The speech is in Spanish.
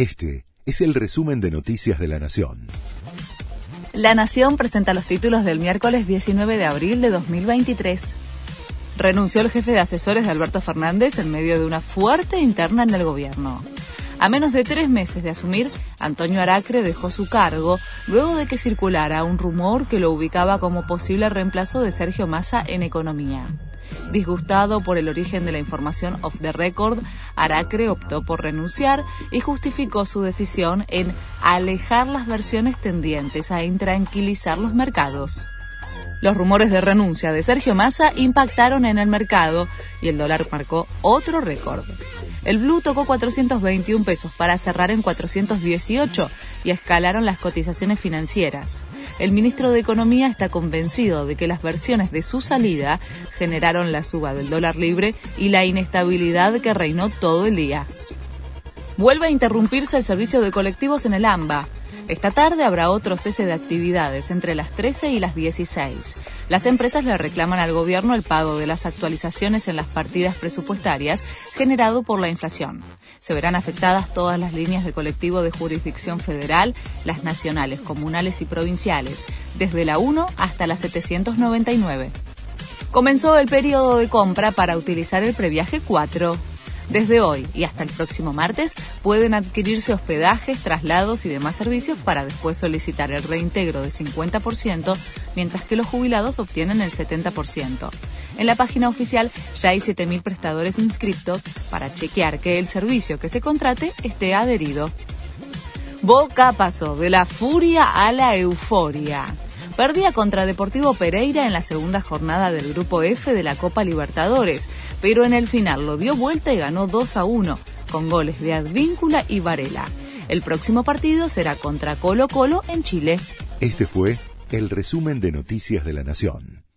Este es el resumen de Noticias de la Nación. La Nación presenta los títulos del miércoles 19 de abril de 2023. Renunció el jefe de asesores de Alberto Fernández en medio de una fuerte interna en el gobierno. A menos de tres meses de asumir, Antonio Aracre dejó su cargo luego de que circulara un rumor que lo ubicaba como posible reemplazo de Sergio Massa en economía. Disgustado por el origen de la información off the record, Aracre optó por renunciar y justificó su decisión en alejar las versiones tendientes a intranquilizar los mercados. Los rumores de renuncia de Sergio Massa impactaron en el mercado y el dólar marcó otro récord. El blue tocó 421 pesos para cerrar en 418 y escalaron las cotizaciones financieras. El ministro de Economía está convencido de que las versiones de su salida generaron la suba del dólar libre y la inestabilidad que reinó todo el día. Vuelve a interrumpirse el servicio de colectivos en el AMBA. Esta tarde habrá otro cese de actividades entre las 13 y las 16. Las empresas le reclaman al gobierno el pago de las actualizaciones en las partidas presupuestarias generado por la inflación. Se verán afectadas todas las líneas de colectivo de jurisdicción federal, las nacionales, comunales y provinciales, desde la 1 hasta la 799. Comenzó el periodo de compra para utilizar el previaje 4. Desde hoy y hasta el próximo martes pueden adquirirse hospedajes, traslados y demás servicios para después solicitar el reintegro de 50%, mientras que los jubilados obtienen el 70%. En la página oficial ya hay 7.000 prestadores inscriptos para chequear que el servicio que se contrate esté adherido. Boca pasó de la furia a la euforia. Perdía contra Deportivo Pereira en la segunda jornada del Grupo F de la Copa Libertadores, pero en el final lo dio vuelta y ganó 2 a 1, con goles de Advíncula y Varela. El próximo partido será contra Colo Colo en Chile. Este fue el resumen de Noticias de la Nación.